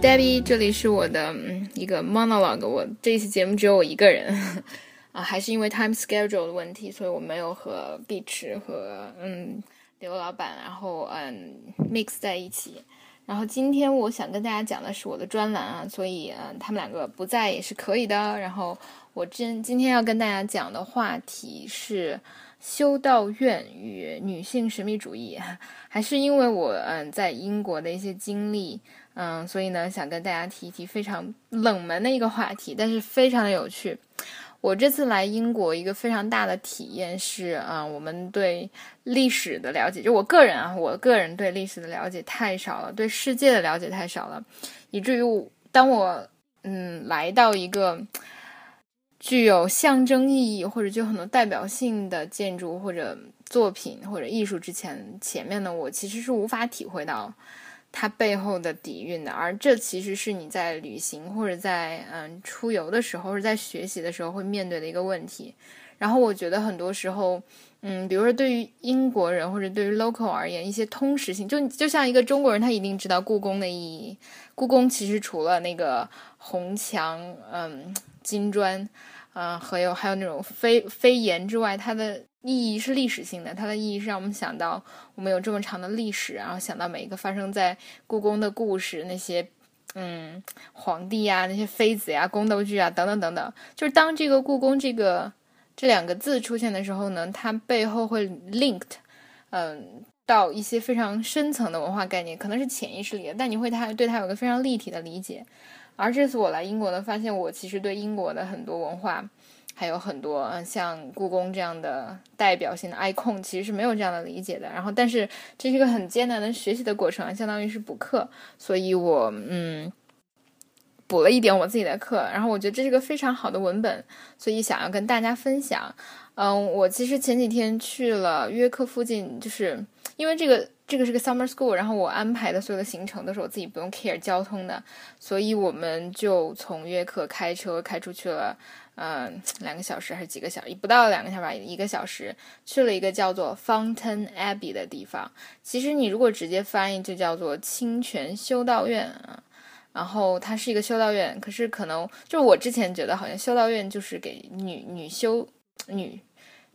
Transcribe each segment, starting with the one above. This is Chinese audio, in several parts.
Debbie，这里是我的嗯一个 monologue。我这一期节目只有我一个人 啊，还是因为 time schedule 的问题，所以我没有和碧池和嗯刘老板然后嗯 mix 在一起。然后今天我想跟大家讲的是我的专栏啊，所以嗯他们两个不在也是可以的。然后我今今天要跟大家讲的话题是修道院与女性神秘主义，还是因为我嗯在英国的一些经历。嗯，所以呢，想跟大家提一提非常冷门的一个话题，但是非常的有趣。我这次来英国一个非常大的体验是，啊，我们对历史的了解，就我个人啊，我个人对历史的了解太少了，对世界的了解太少了，以至于当我嗯来到一个具有象征意义或者就很多代表性的建筑或者作品或者艺术之前，前面呢，我其实是无法体会到。它背后的底蕴的，而这其实是你在旅行或者在嗯出游的时候，或者在学习的时候会面对的一个问题。然后我觉得很多时候，嗯，比如说对于英国人或者对于 local 而言，一些通识性，就就像一个中国人，他一定知道故宫的意义。故宫其实除了那个红墙、嗯金砖，嗯，还有还有那种飞飞檐之外，它的。意义是历史性的，它的意义是让我们想到我们有这么长的历史，然后想到每一个发生在故宫的故事，那些嗯皇帝呀，那些妃子呀，宫斗剧啊，等等等等。就是当这个故宫这个这两个字出现的时候呢，它背后会 linked，嗯，到一些非常深层的文化概念，可能是潜意识里的，但你会它对它有个非常立体的理解。而这次我来英国呢，发现我其实对英国的很多文化。还有很多像故宫这样的代表性的 icon，其实是没有这样的理解的。然后，但是这是一个很艰难的学习的过程，相当于是补课，所以我嗯补了一点我自己的课。然后我觉得这是个非常好的文本，所以想要跟大家分享。嗯，我其实前几天去了约克附近，就是因为这个这个是个 summer school，然后我安排的所有的行程都是我自己不用 care 交通的，所以我们就从约克开车开出去了。嗯，两个小时还是几个小时？不到两个小时吧，一个小时去了一个叫做 Fountain Abbey 的地方。其实你如果直接翻译，就叫做清泉修道院啊。然后它是一个修道院，可是可能就是我之前觉得好像修道院就是给女女修女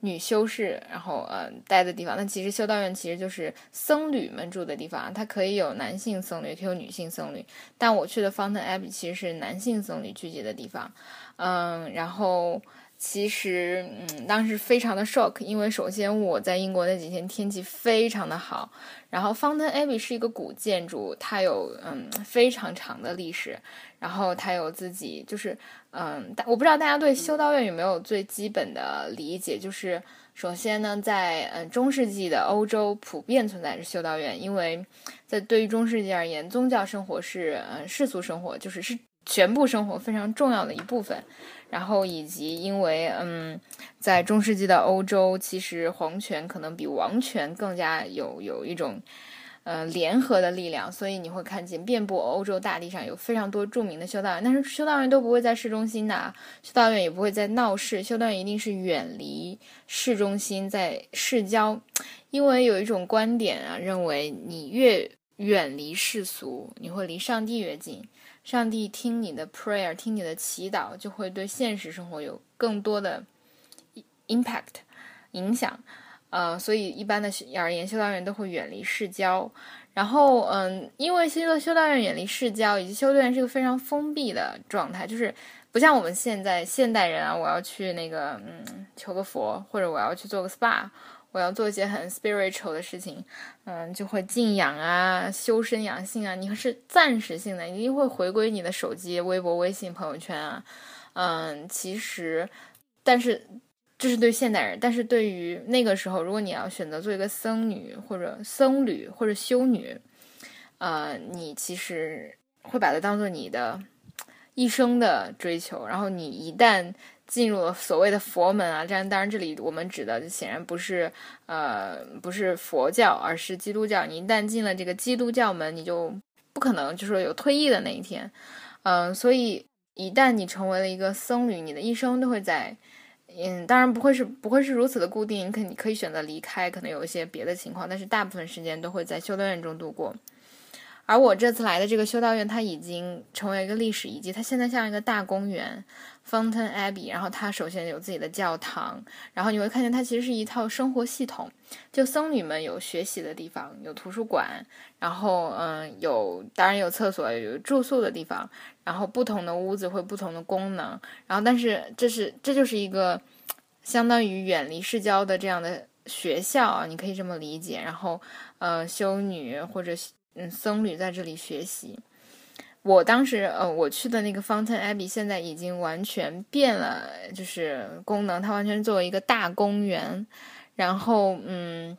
女修士然后呃待的地方。那其实修道院其实就是僧侣们住的地方，它可以有男性僧侣，也可以有女性僧侣。但我去的 Fountain Abbey 其实是男性僧侣聚集的地方。嗯，然后其实嗯，当时非常的 shock，因为首先我在英国那几天天气非常的好，然后 Fountain Abbey 是一个古建筑，它有嗯非常长的历史，然后它有自己就是嗯，我不知道大家对修道院有没有最基本的理解，就是首先呢，在嗯中世纪的欧洲普遍存在着修道院，因为在对于中世纪而言，宗教生活是嗯世俗生活，就是是。全部生活非常重要的一部分，然后以及因为嗯，在中世纪的欧洲，其实皇权可能比王权更加有有一种呃联合的力量，所以你会看见遍布欧洲大地上有非常多著名的修道院，但是修道院都不会在市中心的，修道院也不会在闹市，修道院一定是远离市中心，在市郊，因为有一种观点啊，认为你越远离世俗，你会离上帝越近。上帝听你的 prayer，听你的祈祷，就会对现实生活有更多的 impact 影响。呃，所以一般的而言，修道院都会远离市郊。然后，嗯，因为修修道院远离市郊，以及修道院是一个非常封闭的状态，就是不像我们现在现代人啊，我要去那个嗯求个佛，或者我要去做个 spa。我要做一些很 spiritual 的事情，嗯，就会静养啊，修身养性啊。你是暂时性的，一定会回归你的手机、微博、微信、朋友圈啊。嗯，其实，但是这是对现代人，但是对于那个时候，如果你要选择做一个僧女或者僧侣或者修女，呃，你其实会把它当做你的一生的追求。然后你一旦进入了所谓的佛门啊，这样当然这里我们指的显然不是呃不是佛教，而是基督教。你一旦进了这个基督教门，你就不可能就说有退役的那一天，嗯，所以一旦你成为了一个僧侣，你的一生都会在，嗯，当然不会是不会是如此的固定，你可你可以选择离开，可能有一些别的情况，但是大部分时间都会在修道院中度过。而我这次来的这个修道院，它已经成为一个历史遗迹，它现在像一个大公园，Fountain Abbey。然后它首先有自己的教堂，然后你会看见它其实是一套生活系统，就僧侣们有学习的地方，有图书馆，然后嗯，有当然有厕所，有住宿的地方，然后不同的屋子会不同的功能，然后但是这是这就是一个相当于远离市郊的这样的。学校啊，你可以这么理解。然后，呃，修女或者嗯僧侣在这里学习。我当时呃我去的那个 Fountain Abbey 现在已经完全变了，就是功能，它完全作为一个大公园。然后，嗯，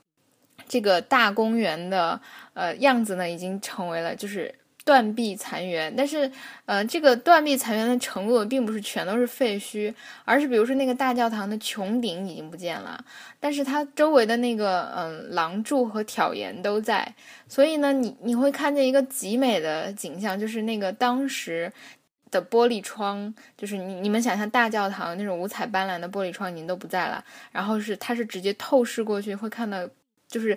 这个大公园的呃样子呢，已经成为了就是。断壁残垣，但是，呃，这个断壁残垣的程度并不是全都是废墟，而是比如说那个大教堂的穹顶已经不见了，但是它周围的那个，嗯，廊柱和挑檐都在，所以呢，你你会看见一个极美的景象，就是那个当时的玻璃窗，就是你你们想象大教堂那种五彩斑斓的玻璃窗已经都不在了，然后是它是直接透视过去会看到，就是。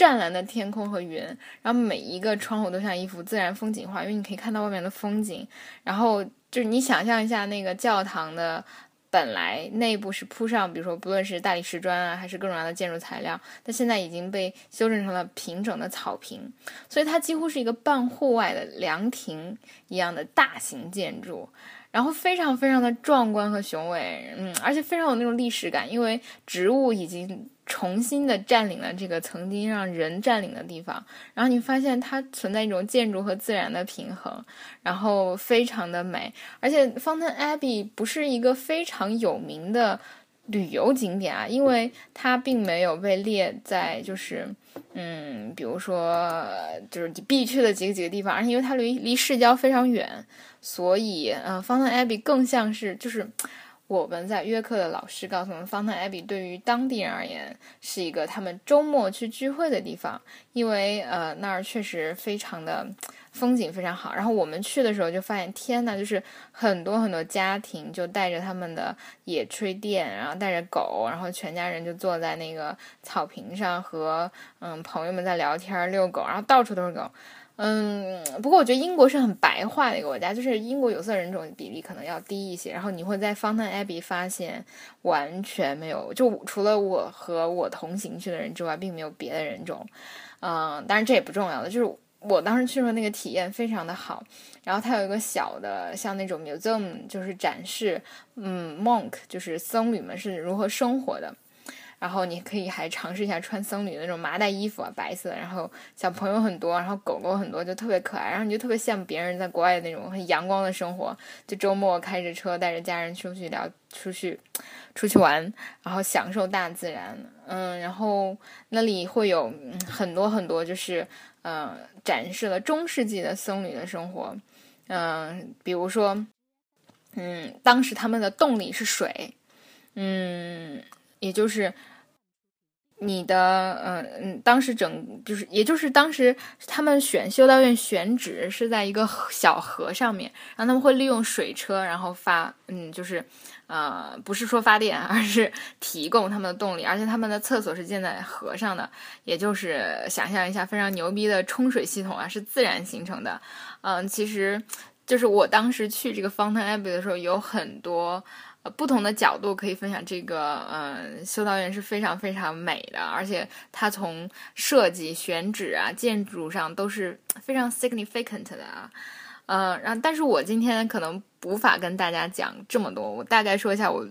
湛蓝的天空和云，然后每一个窗户都像一幅自然风景画，因为你可以看到外面的风景。然后就是你想象一下，那个教堂的本来内部是铺上，比如说不论是大理石砖啊，还是各种各样的建筑材料，但现在已经被修正成了平整的草坪，所以它几乎是一个半户外的凉亭一样的大型建筑。然后非常非常的壮观和雄伟，嗯，而且非常有那种历史感，因为植物已经重新的占领了这个曾经让人占领的地方。然后你发现它存在一种建筑和自然的平衡，然后非常的美。而且 Fountain Abbey 不是一个非常有名的旅游景点啊，因为它并没有被列在就是，嗯，比如说就是必去的几个几个地方，而且因为它离离市郊非常远。所以，嗯，Fountain Abbey 更像是就是我们在约克的老师告诉我们，Fountain Abbey 对于当地人而言是一个他们周末去聚会的地方，因为呃那儿确实非常的风景非常好。然后我们去的时候就发现，天呐，就是很多很多家庭就带着他们的野炊垫，然后带着狗，然后全家人就坐在那个草坪上和嗯朋友们在聊天遛狗，然后到处都是狗。嗯，不过我觉得英国是很白化的一个国家，就是英国有色人种比例可能要低一些。然后你会在 Fountain Abbey 发现完全没有，就除了我和我同行去的人之外，并没有别的人种。嗯，当然这也不重要的，就是我当时去的那个体验非常的好。然后它有一个小的像那种 museum，就是展示，嗯，monk 就是僧侣们是如何生活的。然后你可以还尝试一下穿僧侣的那种麻袋衣服啊，白色。然后小朋友很多，然后狗狗很多，就特别可爱。然后你就特别羡慕别人在国外的那种很阳光的生活，就周末开着车带着家人出去聊，出去出去玩，然后享受大自然。嗯，然后那里会有很多很多，就是嗯，展示了中世纪的僧侣的生活。嗯，比如说，嗯，当时他们的动力是水，嗯，也就是。你的嗯嗯，当时整就是，也就是当时他们选修道院选址是在一个小河上面，然后他们会利用水车，然后发嗯，就是呃，不是说发电，而是提供他们的动力，而且他们的厕所是建在河上的，也就是想象一下非常牛逼的冲水系统啊，是自然形成的。嗯，其实就是我当时去这个 Fountain Abbey 的时候，有很多。呃，不同的角度可以分享这个，嗯，修道院是非常非常美的，而且它从设计、选址啊、建筑上都是非常 significant 的啊，嗯，然后，但是我今天可能无法跟大家讲这么多，我大概说一下我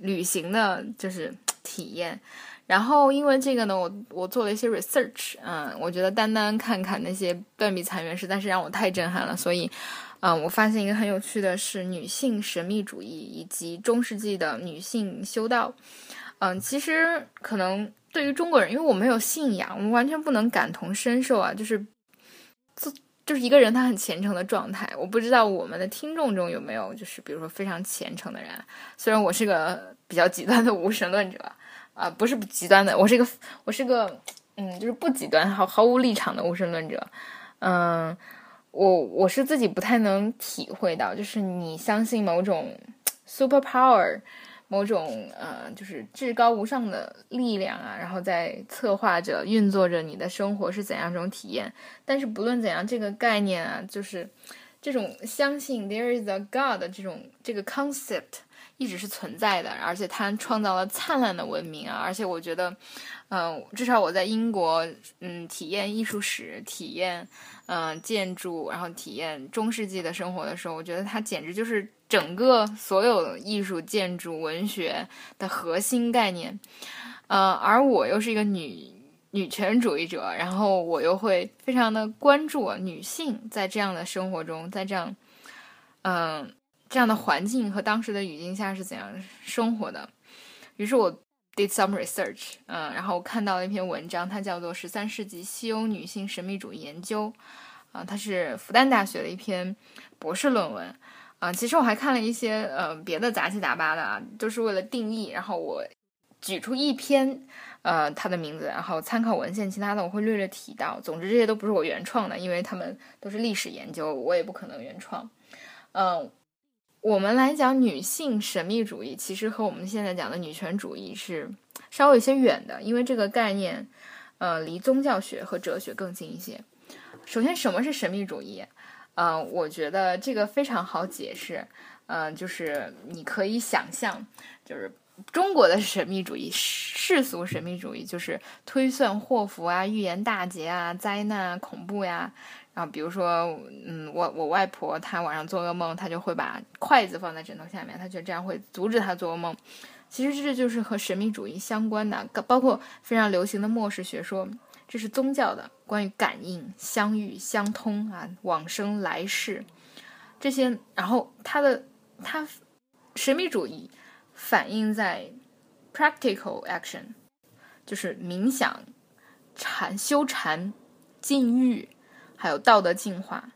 旅行的就是体验，然后因为这个呢，我我做了一些 research，嗯，我觉得单单看看那些断壁残垣实在是让我太震撼了，所以。嗯，我发现一个很有趣的是女性神秘主义以及中世纪的女性修道。嗯，其实可能对于中国人，因为我没有信仰，我们完全不能感同身受啊。就是，就就是一个人他很虔诚的状态。我不知道我们的听众中有没有就是比如说非常虔诚的人。虽然我是个比较极端的无神论者啊，不是不极端的，我是一个我是个嗯，就是不极端毫毫无立场的无神论者。嗯。我我是自己不太能体会到，就是你相信某种 super power，某种呃，就是至高无上的力量啊，然后在策划着、运作着你的生活是怎样一种体验。但是不论怎样，这个概念啊，就是这种相信 there is a God 这种这个 concept 一直是存在的，而且它创造了灿烂的文明啊。而且我觉得，嗯，至少我在英国，嗯，体验艺术史、体验嗯建筑，然后体验中世纪的生活的时候，我觉得它简直就是。整个所有艺术、建筑、文学的核心概念，呃，而我又是一个女女权主义者，然后我又会非常的关注女性在这样的生活中，在这样，嗯，这样的环境和当时的语境下是怎样生活的。于是我 did some research，嗯，然后我看到了一篇文章，它叫做《十三世纪西欧女性神秘主义研究》，啊，它是复旦大学的一篇博士论文。啊，其实我还看了一些呃别的杂七杂八的啊，都是为了定义。然后我举出一篇，呃，它的名字，然后参考文献，其他的我会略略提到。总之这些都不是我原创的，因为他们都是历史研究，我也不可能原创。嗯，我们来讲女性神秘主义，其实和我们现在讲的女权主义是稍微有些远的，因为这个概念，呃，离宗教学和哲学更近一些。首先，什么是神秘主义？嗯，我觉得这个非常好解释。嗯，就是你可以想象，就是中国的神秘主义、世俗神秘主义，就是推算祸福啊、预言大劫啊、灾难啊、恐怖呀。然后，比如说，嗯，我我外婆她晚上做噩梦，她就会把筷子放在枕头下面，她觉得这样会阻止她做噩梦。其实这就是和神秘主义相关的，包括非常流行的末世学说。这是宗教的关于感应、相遇、相通啊，往生来世这些。然后它的它神秘主义反映在 practical action，就是冥想、禅修禅、禁欲，还有道德进化，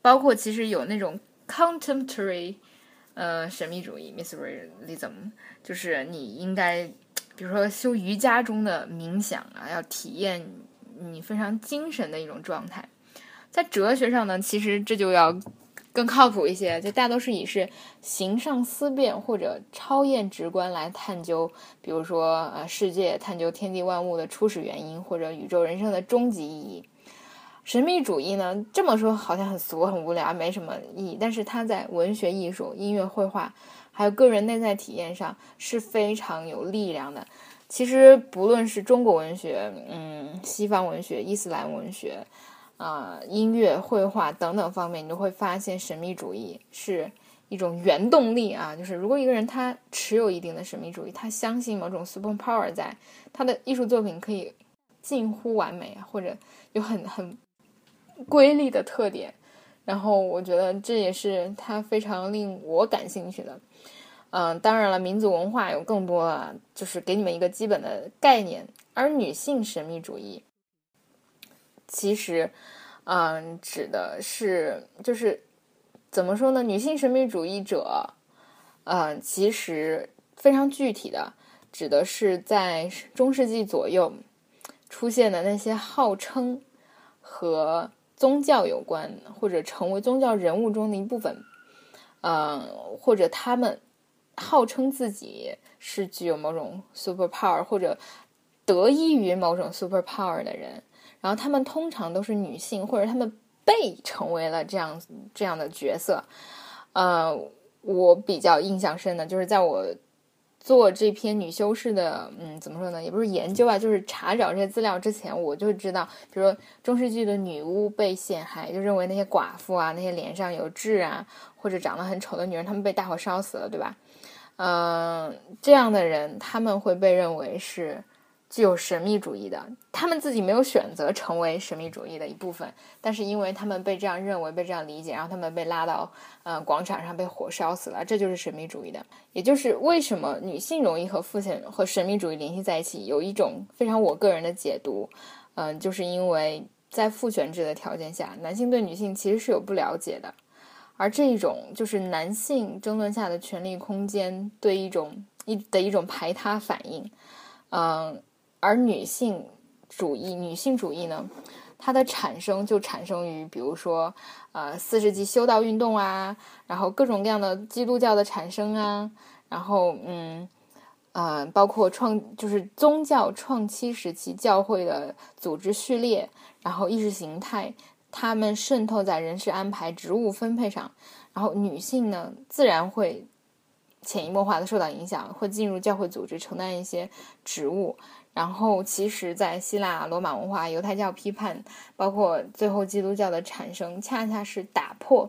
包括其实有那种 contemporary 呃神秘主义 mysticism，就是你应该比如说修瑜伽中的冥想啊，要体验。你非常精神的一种状态，在哲学上呢，其实这就要更靠谱一些，就大多是以是形上思辨或者超验直观来探究，比如说呃世界，探究天地万物的初始原因，或者宇宙人生的终极意义。神秘主义呢，这么说好像很俗很无聊，没什么意义，但是它在文学艺术、音乐绘画，还有个人内在体验上是非常有力量的。其实不论是中国文学，嗯，西方文学、伊斯兰文学，啊，音乐、绘画等等方面，你都会发现神秘主义是一种原动力啊。就是如果一个人他持有一定的神秘主义，他相信某种 super power 在他的艺术作品可以近乎完美，或者有很很瑰丽的特点，然后我觉得这也是他非常令我感兴趣的。嗯，当然了，民族文化有更多啊，就是给你们一个基本的概念。而女性神秘主义，其实，嗯，指的是就是怎么说呢？女性神秘主义者，嗯，其实非常具体的，指的是在中世纪左右出现的那些号称和宗教有关或者成为宗教人物中的一部分，嗯，或者他们。号称自己是具有某种 super power 或者得益于某种 super power 的人，然后他们通常都是女性，或者他们被成为了这样这样的角色。呃，我比较印象深的就是在我做这篇女修士的，嗯，怎么说呢，也不是研究啊，就是查找这些资料之前，我就知道，比如说中世纪的女巫被陷害，就认为那些寡妇啊，那些脸上有痣啊，或者长得很丑的女人，她们被大火烧死了，对吧？嗯，这样的人他们会被认为是具有神秘主义的。他们自己没有选择成为神秘主义的一部分，但是因为他们被这样认为、被这样理解，然后他们被拉到呃广场上被火烧死了，这就是神秘主义的。也就是为什么女性容易和父亲和神秘主义联系在一起，有一种非常我个人的解读，嗯，就是因为在父权制的条件下，男性对女性其实是有不了解的。而这一种就是男性争论下的权力空间对一种一的一种排他反应，嗯，而女性主义女性主义呢，它的产生就产生于比如说呃四世纪修道运动啊，然后各种各样的基督教的产生啊，然后嗯啊，包括创就是宗教创期时期教会的组织序列，然后意识形态，他们渗透在人事安排、职务分配上，然后女性呢，自然会潜移默化的受到影响，会进入教会组织承担一些职务。然后，其实，在希腊罗马文化、犹太教批判，包括最后基督教的产生，恰恰是打破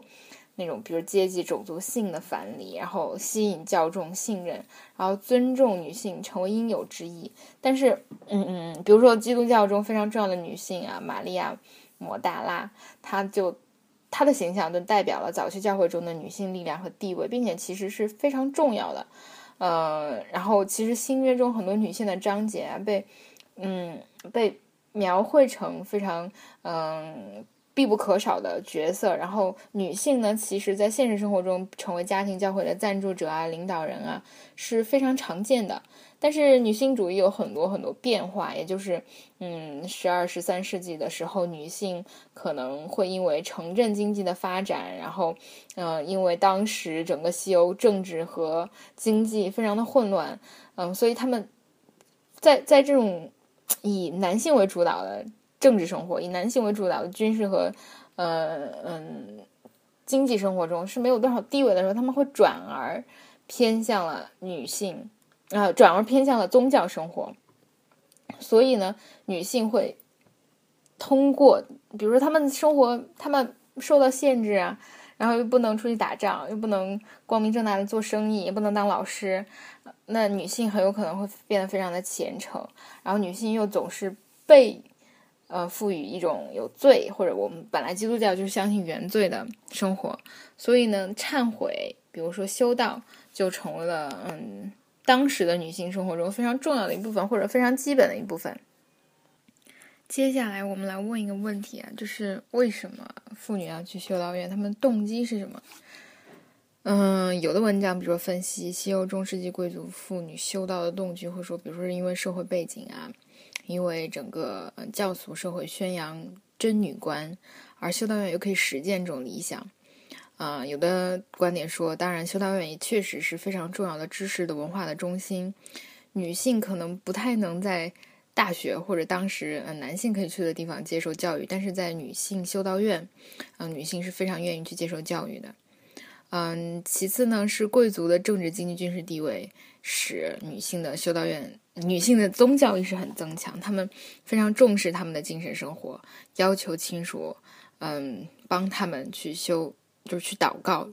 那种比如阶级、种族、性的藩篱，然后吸引教众信任，然后尊重女性成为应有之义。但是，嗯嗯，比如说基督教中非常重要的女性啊，玛利亚·抹大拉，她就她的形象就代表了早期教会中的女性力量和地位，并且其实是非常重要的。呃，然后其实新约中很多女性的章节啊，被，嗯，被描绘成非常嗯必不可少的角色。然后女性呢，其实在现实生活中成为家庭教会的赞助者啊、领导人啊，是非常常见的。但是女性主义有很多很多变化，也就是，嗯，十二、十三世纪的时候，女性可能会因为城镇经济的发展，然后，嗯，因为当时整个西欧政治和经济非常的混乱，嗯，所以他们在在这种以男性为主导的政治生活，以男性为主导的军事和，呃嗯，经济生活中是没有多少地位的时候，他们会转而偏向了女性。啊，转而偏向了宗教生活，所以呢，女性会通过，比如说她们生活，她们受到限制啊，然后又不能出去打仗，又不能光明正大的做生意，也不能当老师，那女性很有可能会变得非常的虔诚，然后女性又总是被呃赋予一种有罪，或者我们本来基督教就是相信原罪的生活，所以呢，忏悔，比如说修道，就成为了嗯。当时的女性生活中非常重要的一部分，或者非常基本的一部分。接下来我们来问一个问题啊，就是为什么妇女要去修道院？她们动机是什么？嗯，有的文章，比如说分析西欧中世纪贵族妇女修道的动机，会说，比如说是因为社会背景啊，因为整个教俗社会宣扬真女观，而修道院又可以实践这种理想。啊，有的观点说，当然，修道院也确实是非常重要的知识的文化的中心。女性可能不太能在大学或者当时呃男性可以去的地方接受教育，但是在女性修道院，嗯，女性是非常愿意去接受教育的。嗯，其次呢，是贵族的政治、经济、军事地位使女性的修道院、女性的宗教意识很增强，他们非常重视他们的精神生活，要求亲属嗯帮他们去修。就是去祷告，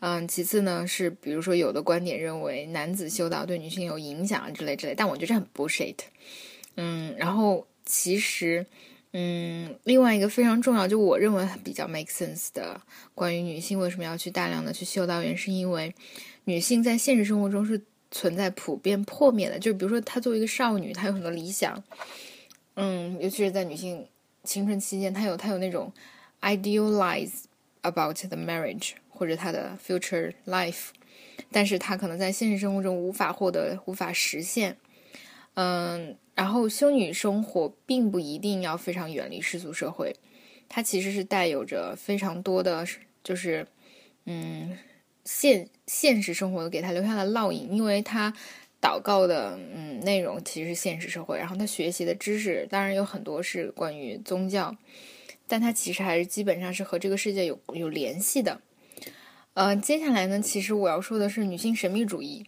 嗯，其次呢是，比如说有的观点认为男子修道对女性有影响之类之类，但我觉得这很 bullshit，嗯，然后其实，嗯，另外一个非常重要，就我认为比较 make sense 的关于女性为什么要去大量的去修道院，是因为女性在现实生活中是存在普遍破灭的，就比如说她作为一个少女，她有很多理想，嗯，尤其是在女性青春期间，她有她有那种 idealize。About the marriage 或者他的 future life，但是他可能在现实生活中无法获得、无法实现。嗯，然后修女生活并不一定要非常远离世俗社会，它其实是带有着非常多的，就是嗯现现实生活给他留下的烙印，因为他祷告的嗯内容其实是现实社会，然后他学习的知识当然有很多是关于宗教。但它其实还是基本上是和这个世界有有联系的。呃，接下来呢，其实我要说的是女性神秘主义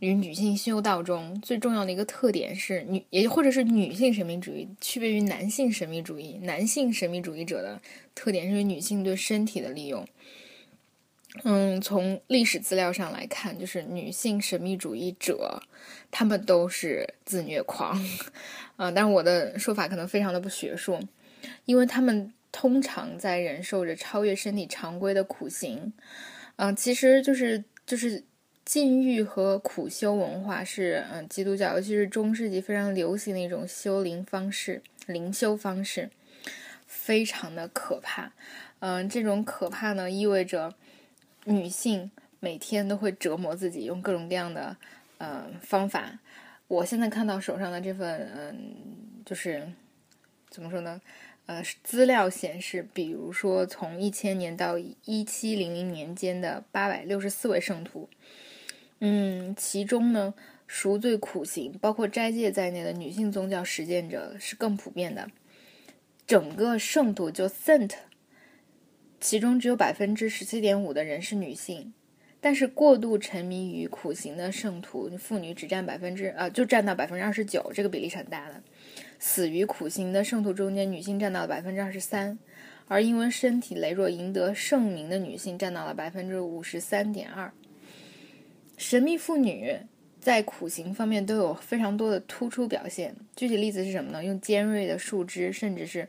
与女性修道中最重要的一个特点是女，也或者是女性神秘主义区别于男性神秘主义。男性神秘主义者的特点是女性对身体的利用。嗯，从历史资料上来看，就是女性神秘主义者，他们都是自虐狂。啊，但是我的说法可能非常的不学术。因为他们通常在忍受着超越身体常规的苦行，嗯，其实就是就是禁欲和苦修文化是嗯基督教尤其是中世纪非常流行的一种修灵方式，灵修方式非常的可怕，嗯，这种可怕呢意味着女性每天都会折磨自己，用各种各样的嗯方法。我现在看到手上的这份嗯，就是怎么说呢？呃，资料显示，比如说从一千年到一七零零年间的八百六十四位圣徒，嗯，其中呢，赎罪苦行，包括斋戒在内的女性宗教实践者是更普遍的。整个圣徒就 Saint，其中只有百分之十七点五的人是女性，但是过度沉迷于苦行的圣徒妇女只占百分之呃，就占到百分之二十九，这个比例是很大的。死于苦行的圣徒中间，女性占到了百分之二十三，而因为身体羸弱赢得圣名的女性占到了百分之五十三点二。神秘妇女在苦行方面都有非常多的突出表现。具体例子是什么呢？用尖锐的树枝，甚至是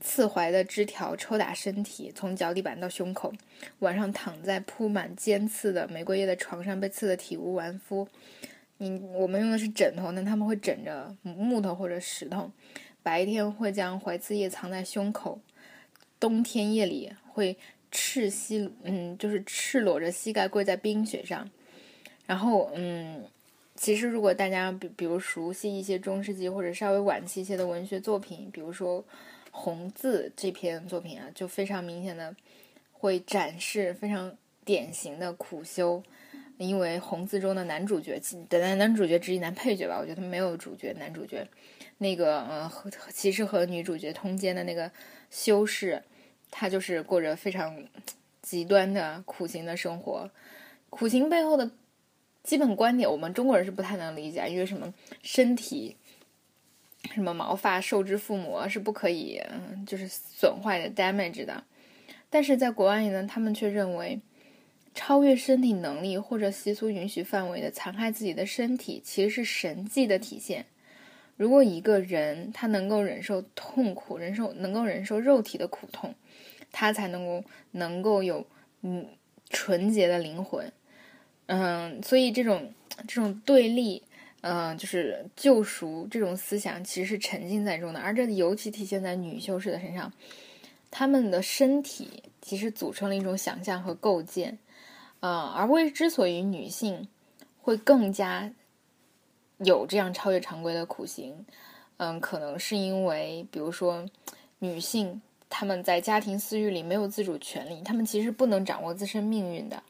刺槐的枝条抽打身体，从脚底板到胸口。晚上躺在铺满尖刺的玫瑰叶的床上，被刺得体无完肤。你我们用的是枕头，那他们会枕着木头或者石头。白天会将怀刺叶藏在胸口，冬天夜里会赤膝，嗯，就是赤裸着膝盖跪在冰雪上。然后，嗯，其实如果大家比比如熟悉一些中世纪或者稍微晚期一些的文学作品，比如说《红字》这篇作品啊，就非常明显的会展示非常典型的苦修。因为《红字》中的男主角，的男男主角之一男配角吧，我觉得他没有主角，男主角那个呃，和其实和女主角通奸的那个修士，他就是过着非常极端的苦行的生活。苦行背后的基本观点，我们中国人是不太能理解，因为什么身体什么毛发受之父母是不可以嗯，就是损坏的 damage 的，但是在国外呢，他们却认为。超越身体能力或者习俗允许范围的残害自己的身体，其实是神迹的体现。如果一个人他能够忍受痛苦，忍受能够忍受肉体的苦痛，他才能够能够有嗯纯洁的灵魂。嗯，所以这种这种对立，嗯，就是救赎这种思想，其实是沉浸在中的。而这尤其体现在女修士的身上，她们的身体其实组成了一种想象和构建。嗯，而为之所以女性会更加有这样超越常规的苦行，嗯，可能是因为，比如说，女性她们在家庭私欲里没有自主权利，她们其实不能掌握自身命运的。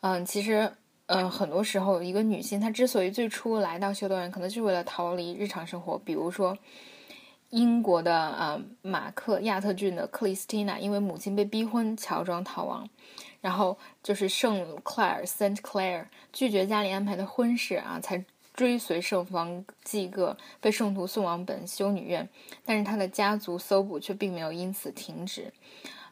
嗯，其实，嗯，很多时候，一个女性她之所以最初来到修道院，可能就是为了逃离日常生活，比如说。英国的呃马克亚特郡的克里斯蒂娜，因为母亲被逼婚，乔装逃亡，然后就是圣 clar Saint Clair 拒绝家里安排的婚事啊，才追随圣方济各被圣徒送往本修女院，但是他的家族搜捕却并没有因此停止，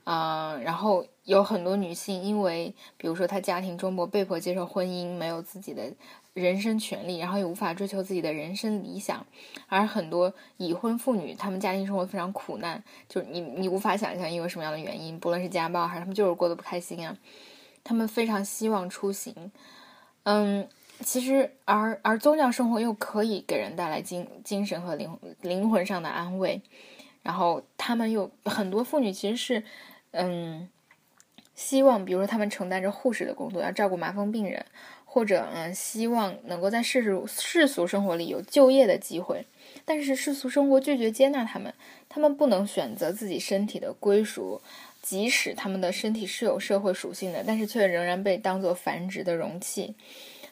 啊，然后有很多女性因为比如说她家庭中不被迫接受婚姻，没有自己的。人身权利，然后也无法追求自己的人生理想，而很多已婚妇女，她们家庭生活非常苦难，就是你你无法想象因为什么样的原因，不论是家暴还是他们就是过得不开心啊，他们非常希望出行，嗯，其实而而宗教生活又可以给人带来精精神和灵灵魂上的安慰，然后他们又很多妇女其实是嗯希望，比如说他们承担着护士的工作，要照顾麻风病人。或者嗯，希望能够在世俗世俗生活里有就业的机会，但是世俗生活拒绝接纳他们，他们不能选择自己身体的归属，即使他们的身体是有社会属性的，但是却仍然被当作繁殖的容器。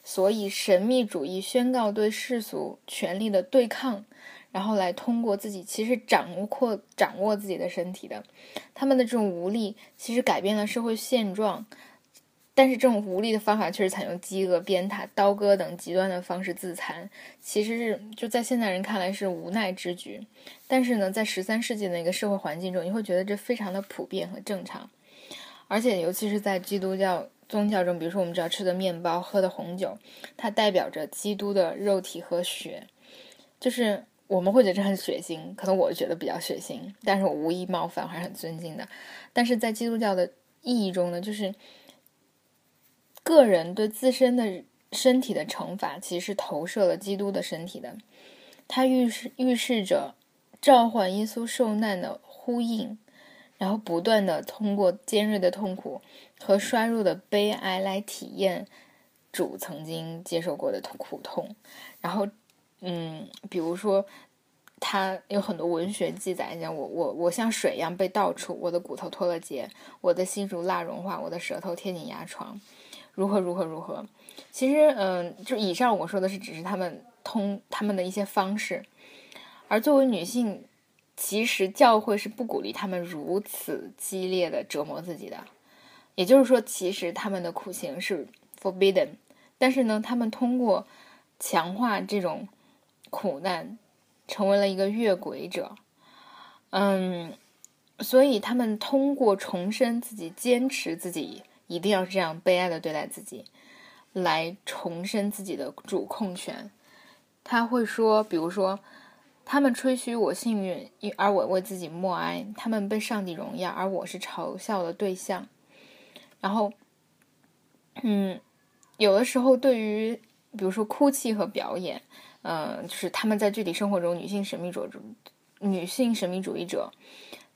所以神秘主义宣告对世俗权力的对抗，然后来通过自己其实掌握掌握自己的身体的，他们的这种无力其实改变了社会现状。但是这种无力的方法却是采用饥饿、鞭挞、刀割等极端的方式自残，其实是就在现代人看来是无奈之举。但是呢，在十三世纪的一个社会环境中，你会觉得这非常的普遍和正常。而且，尤其是在基督教宗教中，比如说我们只要吃的面包、喝的红酒，它代表着基督的肉体和血，就是我们会觉得这很血腥，可能我觉得比较血腥，但是我无意冒犯，还是很尊敬的。但是在基督教的意义中呢，就是。个人对自身的身体的惩罚，其实是投射了基督的身体的。它预示预示着召唤耶稣受难的呼应，然后不断的通过尖锐的痛苦和衰弱的悲哀来体验主曾经接受过的苦痛。然后，嗯，比如说，他有很多文学记载，像我我我像水一样被倒出，我的骨头脱了节，我的心如蜡融化，我的舌头贴紧牙床。如何如何如何？其实，嗯，就以上我说的是只是他们通他们的一些方式，而作为女性，其实教会是不鼓励他们如此激烈的折磨自己的。也就是说，其实他们的苦行是 forbidden，但是呢，他们通过强化这种苦难，成为了一个越轨者。嗯，所以他们通过重申自己坚持自己一定要这样悲哀的对待自己，来重申自己的主控权。他会说，比如说，他们吹嘘我幸运，而我为自己默哀；他们被上帝荣耀，而我是嘲笑的对象。然后，嗯，有的时候对于比如说哭泣和表演，嗯，就是他们在具体生活中，女性神秘主义女性神秘主义者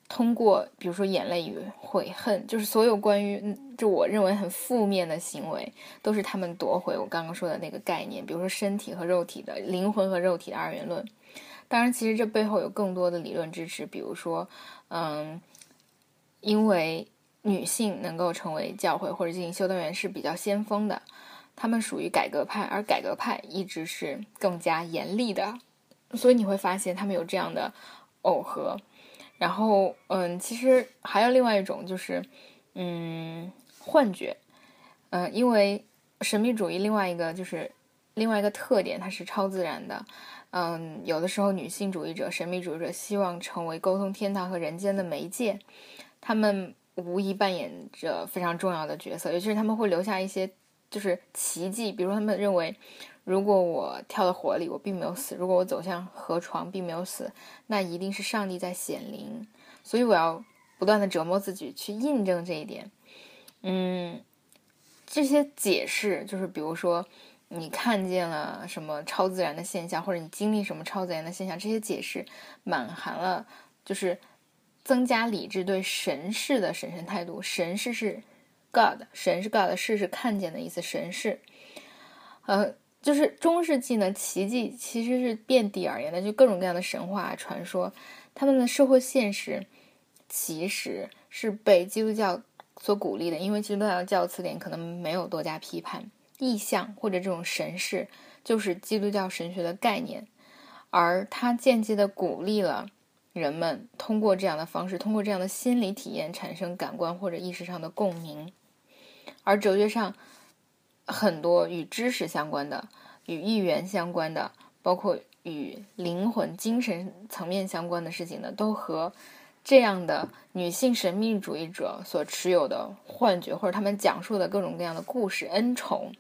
通过比如说眼泪与悔恨，就是所有关于就我认为很负面的行为，都是他们夺回我刚刚说的那个概念，比如说身体和肉体的灵魂和肉体的二元论。当然，其实这背后有更多的理论支持，比如说，嗯，因为。女性能够成为教会或者进行修道院是比较先锋的，他们属于改革派，而改革派一直是更加严厉的，所以你会发现他们有这样的耦合。然后，嗯，其实还有另外一种就是，嗯，幻觉，嗯，因为神秘主义另外一个就是另外一个特点，它是超自然的，嗯，有的时候女性主义者、神秘主义者希望成为沟通天堂和人间的媒介，他们。无疑扮演着非常重要的角色，尤其是他们会留下一些就是奇迹，比如他们认为，如果我跳到火里，我并没有死；如果我走向河床，并没有死，那一定是上帝在显灵。所以我要不断的折磨自己去印证这一点。嗯，这些解释就是，比如说你看见了什么超自然的现象，或者你经历什么超自然的现象，这些解释满含了就是。增加理智对神事的审慎态度。神事是 God，神是 God，事是看见的意思。神事，呃，就是中世纪呢，奇迹其实是遍地而言的，就各种各样的神话传说，他们的社会现实其实是被基督教所鼓励的，因为基督教教词典可能没有多加批判。意象或者这种神事，就是基督教神学的概念，而它间接的鼓励了。人们通过这样的方式，通过这样的心理体验产生感官或者意识上的共鸣，而哲学上很多与知识相关的、与意愿相关的，包括与灵魂、精神层面相关的事情呢，都和这样的女性神秘主义者所持有的幻觉或者他们讲述的各种各样的故事恩宠，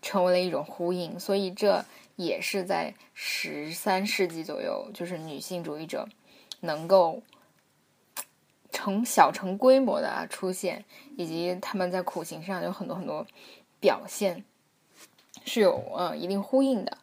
成为了一种呼应。所以这也是在十三世纪左右，就是女性主义者。能够成小成规模的出现，以及他们在苦行上有很多很多表现，是有呃一定呼应的。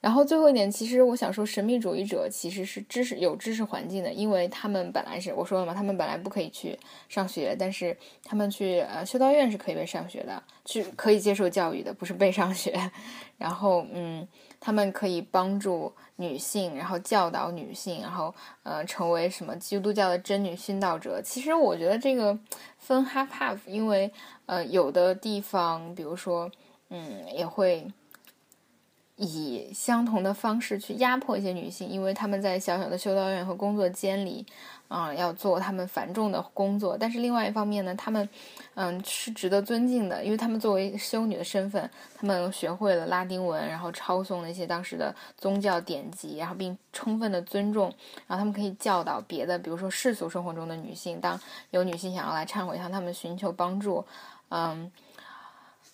然后最后一点，其实我想说，神秘主义者其实是知识有知识环境的，因为他们本来是我说了嘛，他们本来不可以去上学，但是他们去呃修道院是可以被上学的，去可以接受教育的，不是被上学。然后嗯。他们可以帮助女性，然后教导女性，然后呃成为什么基督教的真女殉道者。其实我觉得这个分 half half，因为呃有的地方，比如说嗯也会。以相同的方式去压迫一些女性，因为他们在小小的修道院和工作间里，啊，要做他们繁重的工作。但是另外一方面呢，他们，嗯，是值得尊敬的，因为他们作为修女的身份，他们学会了拉丁文，然后抄诵那些当时的宗教典籍，然后并充分的尊重，然后他们可以教导别的，比如说世俗生活中的女性，当有女性想要来忏悔向他们寻求帮助，嗯，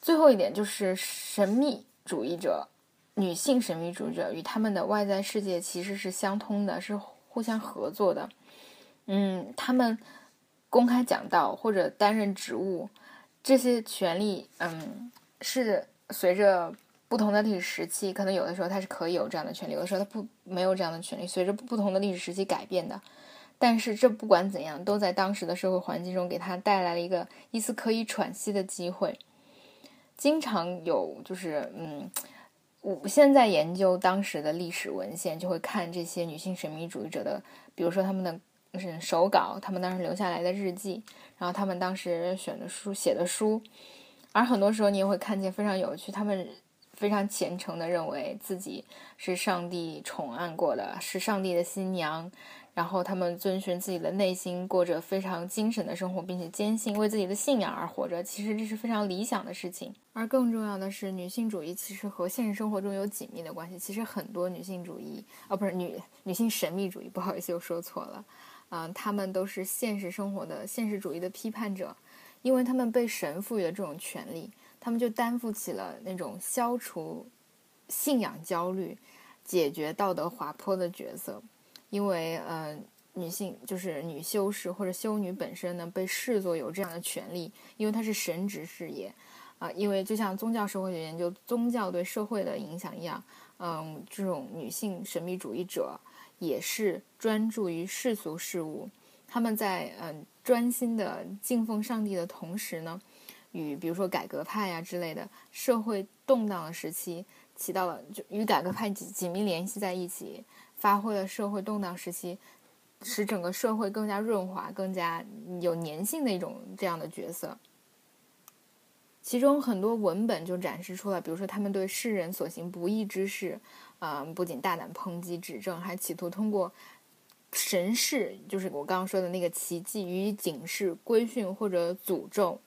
最后一点就是神秘主义者。女性神秘主义者与他们的外在世界其实是相通的，是互相合作的。嗯，他们公开讲道或者担任职务，这些权利，嗯，是随着不同的历史时期，可能有的时候他是可以有这样的权利，有的时候他不没有这样的权利，随着不同的历史时期改变的。但是这不管怎样，都在当时的社会环境中给他带来了一个一丝可以喘息的机会。经常有就是，嗯。我现在研究当时的历史文献，就会看这些女性神秘主义者的，比如说他们的是手稿，他们当时留下来的日记，然后他们当时选的书、写的书，而很多时候你也会看见非常有趣，他们非常虔诚的认为自己是上帝宠爱过的，是上帝的新娘。然后他们遵循自己的内心，过着非常精神的生活，并且坚信为自己的信仰而活着。其实这是非常理想的事情。而更重要的是，女性主义其实和现实生活中有紧密的关系。其实很多女性主义，哦，不是女女性神秘主义，不好意思，又说错了。嗯，他们都是现实生活的现实主义的批判者，因为他们被神赋予了这种权利，他们就担负起了那种消除信仰焦虑、解决道德滑坡的角色。因为呃，女性就是女修士或者修女本身呢，被视作有这样的权利，因为她是神职事业，啊，因为就像宗教社会学研究宗教对社会的影响一样，嗯，这种女性神秘主义者也是专注于世俗事物，他们在嗯专心的敬奉上帝的同时呢，与比如说改革派呀之类的社会动荡的时期，起到了就与改革派紧紧密联系在一起。发挥了社会动荡时期，使整个社会更加润滑、更加有粘性的一种这样的角色。其中很多文本就展示出了，比如说他们对世人所行不义之事，嗯，不仅大胆抨击指正，还企图通过神事，就是我刚刚说的那个奇迹，予以警示、规训或者诅咒。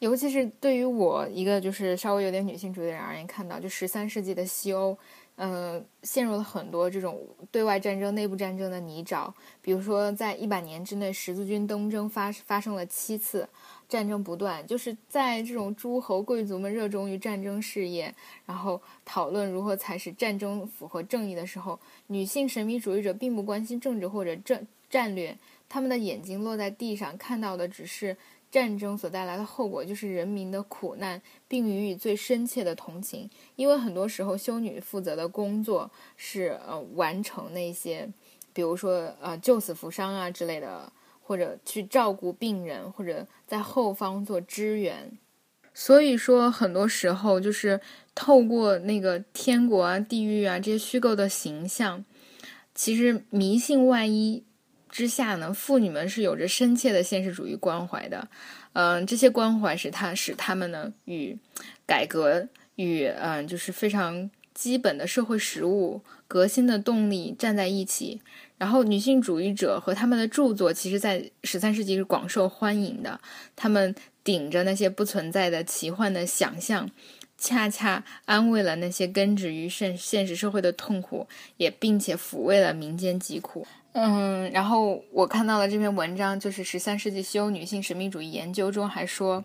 尤其是对于我一个就是稍微有点女性主义的人而言，看到就十三世纪的西欧。嗯，陷入了很多这种对外战争、内部战争的泥沼。比如说，在一百年之内，十字军东征发发生了七次，战争不断。就是在这种诸侯贵族们热衷于战争事业，然后讨论如何才使战争符合正义的时候，女性神秘主义者并不关心政治或者战战略，他们的眼睛落在地上，看到的只是。战争所带来的后果就是人民的苦难，并予以最深切的同情。因为很多时候，修女负责的工作是呃完成那些，比如说呃救死扶伤啊之类的，或者去照顾病人，或者在后方做支援。所以说，很多时候就是透过那个天国啊、地狱啊这些虚构的形象，其实迷信外衣。之下呢，妇女们是有着深切的现实主义关怀的，嗯，这些关怀使他使他们呢与改革与嗯就是非常基本的社会实务革新的动力站在一起。然后，女性主义者和他们的著作，其实在十三世纪是广受欢迎的。他们顶着那些不存在的奇幻的想象，恰恰安慰了那些根植于现现实社会的痛苦，也并且抚慰了民间疾苦。嗯，然后我看到了这篇文章，就是十三世纪西欧女性神秘主义研究中还说，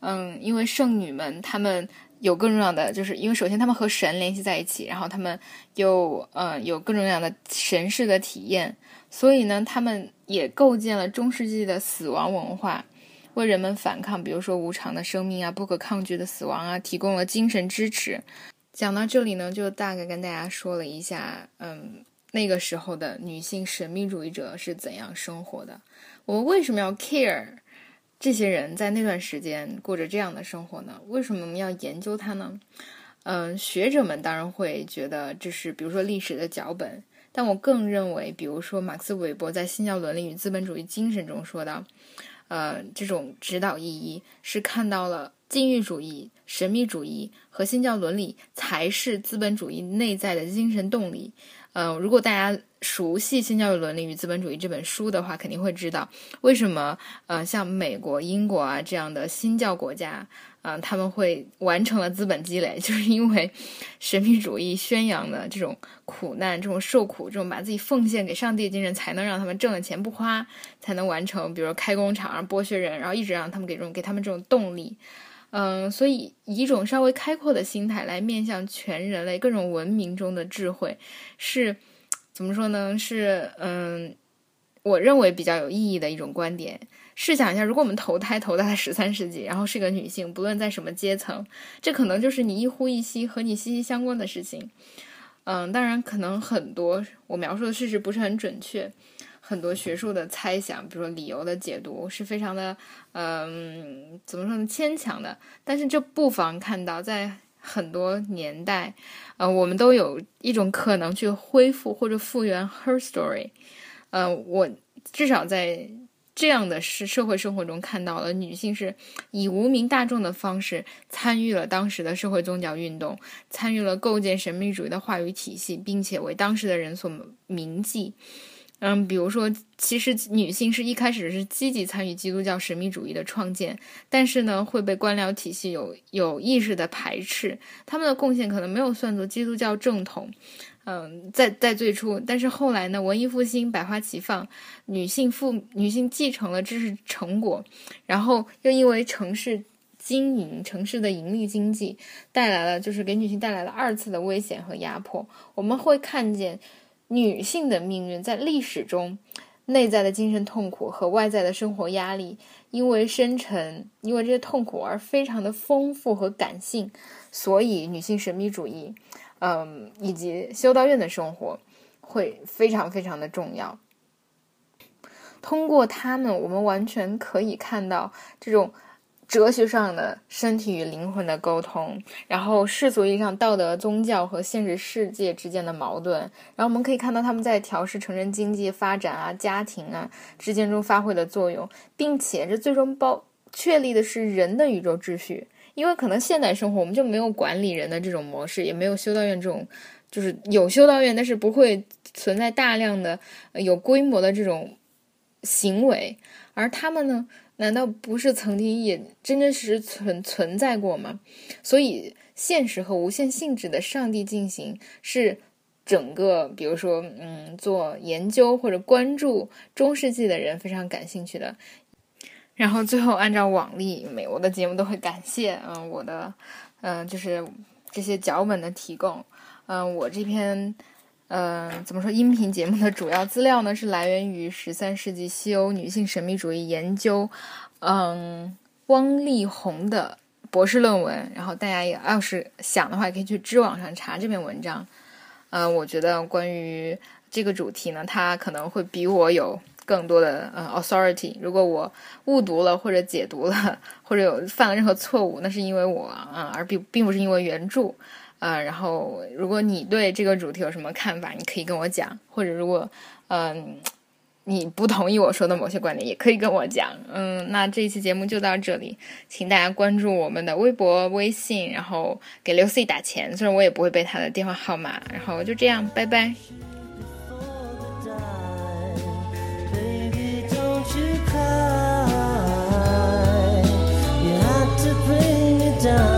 嗯，因为圣女们她们有更重要的，就是因为首先他们和神联系在一起，然后他们又呃有各种各样的神式的体验，所以呢，他们也构建了中世纪的死亡文化，为人们反抗，比如说无常的生命啊，不可抗拒的死亡啊，提供了精神支持。讲到这里呢，就大概跟大家说了一下，嗯。那个时候的女性神秘主义者是怎样生活的？我们为什么要 care 这些人在那段时间过着这样的生活呢？为什么我们要研究它呢？嗯，学者们当然会觉得这是，比如说历史的脚本，但我更认为，比如说马克思韦伯在《新教伦理与资本主义精神》中说的，呃，这种指导意义是看到了禁欲主义、神秘主义和新教伦理才是资本主义内在的精神动力。嗯，如果大家熟悉《新教育伦理与资本主义》这本书的话，肯定会知道为什么呃，像美国、英国啊这样的新教国家，嗯，他们会完成了资本积累，就是因为神秘主义宣扬的这种苦难、这种受苦、这种把自己奉献给上帝的精神，才能让他们挣了钱不花，才能完成，比如说开工厂、剥削人，然后一直让他们给这种给他们这种动力。嗯，所以以一种稍微开阔的心态来面向全人类各种文明中的智慧，是怎么说呢？是嗯，我认为比较有意义的一种观点。试想一下，如果我们投胎投在十三世纪，然后是个女性，不论在什么阶层，这可能就是你一呼一吸和你息息相关的事情。嗯，当然，可能很多我描述的事实不是很准确。很多学术的猜想，比如说理由的解读，是非常的，嗯，怎么说呢，牵强的。但是这不妨看到，在很多年代，呃，我们都有一种可能去恢复或者复原 her story。呃，我至少在这样的是社会生活中看到了女性是以无名大众的方式参与了当时的社会宗教运动，参与了构建神秘主义的话语体系，并且为当时的人所铭记。嗯，比如说，其实女性是一开始是积极参与基督教神秘主义的创建，但是呢，会被官僚体系有有意识的排斥，他们的贡献可能没有算作基督教正统。嗯，在在最初，但是后来呢，文艺复兴百花齐放，女性妇女性继承了知识成果，然后又因为城市经营、城市的盈利经济带来了，就是给女性带来了二次的危险和压迫。我们会看见。女性的命运在历史中，内在的精神痛苦和外在的生活压力，因为深沉，因为这些痛苦而非常的丰富和感性，所以女性神秘主义，嗯，以及修道院的生活会非常非常的重要。通过他们，我们完全可以看到这种。哲学上的身体与灵魂的沟通，然后世俗意义上道德、宗教和现实世界之间的矛盾，然后我们可以看到他们在调试城镇经济发展啊、家庭啊之间中发挥的作用，并且这最终包确立的是人的宇宙秩序。因为可能现代生活我们就没有管理人的这种模式，也没有修道院这种，就是有修道院，但是不会存在大量的有规模的这种行为，而他们呢？难道不是曾经也真真实实存存在过吗？所以，现实和无限性质的上帝进行是整个，比如说，嗯，做研究或者关注中世纪的人非常感兴趣的。然后，最后按照往例，每我的节目都会感谢，嗯，我的，嗯，就是这些脚本的提供，嗯，我这篇。嗯，怎么说？音频节目的主要资料呢，是来源于十三世纪西欧女性神秘主义研究，嗯，汪丽红的博士论文。然后大家也要是想的话，也可以去知网上查这篇文章。嗯，我觉得关于这个主题呢，它可能会比我有更多的呃 authority。如果我误读了或者解读了，或者有犯了任何错误，那是因为我啊，而并并不是因为原著。啊，然后如果你对这个主题有什么看法，你可以跟我讲，或者如果嗯、你不同意我说的某些观点，也可以跟我讲。嗯，那这一期节目就到这里，请大家关注我们的微博、微信，然后给刘思义打钱，虽然我也不会背他的电话号码。然后就这样，拜拜。You cry. You had to bring it down.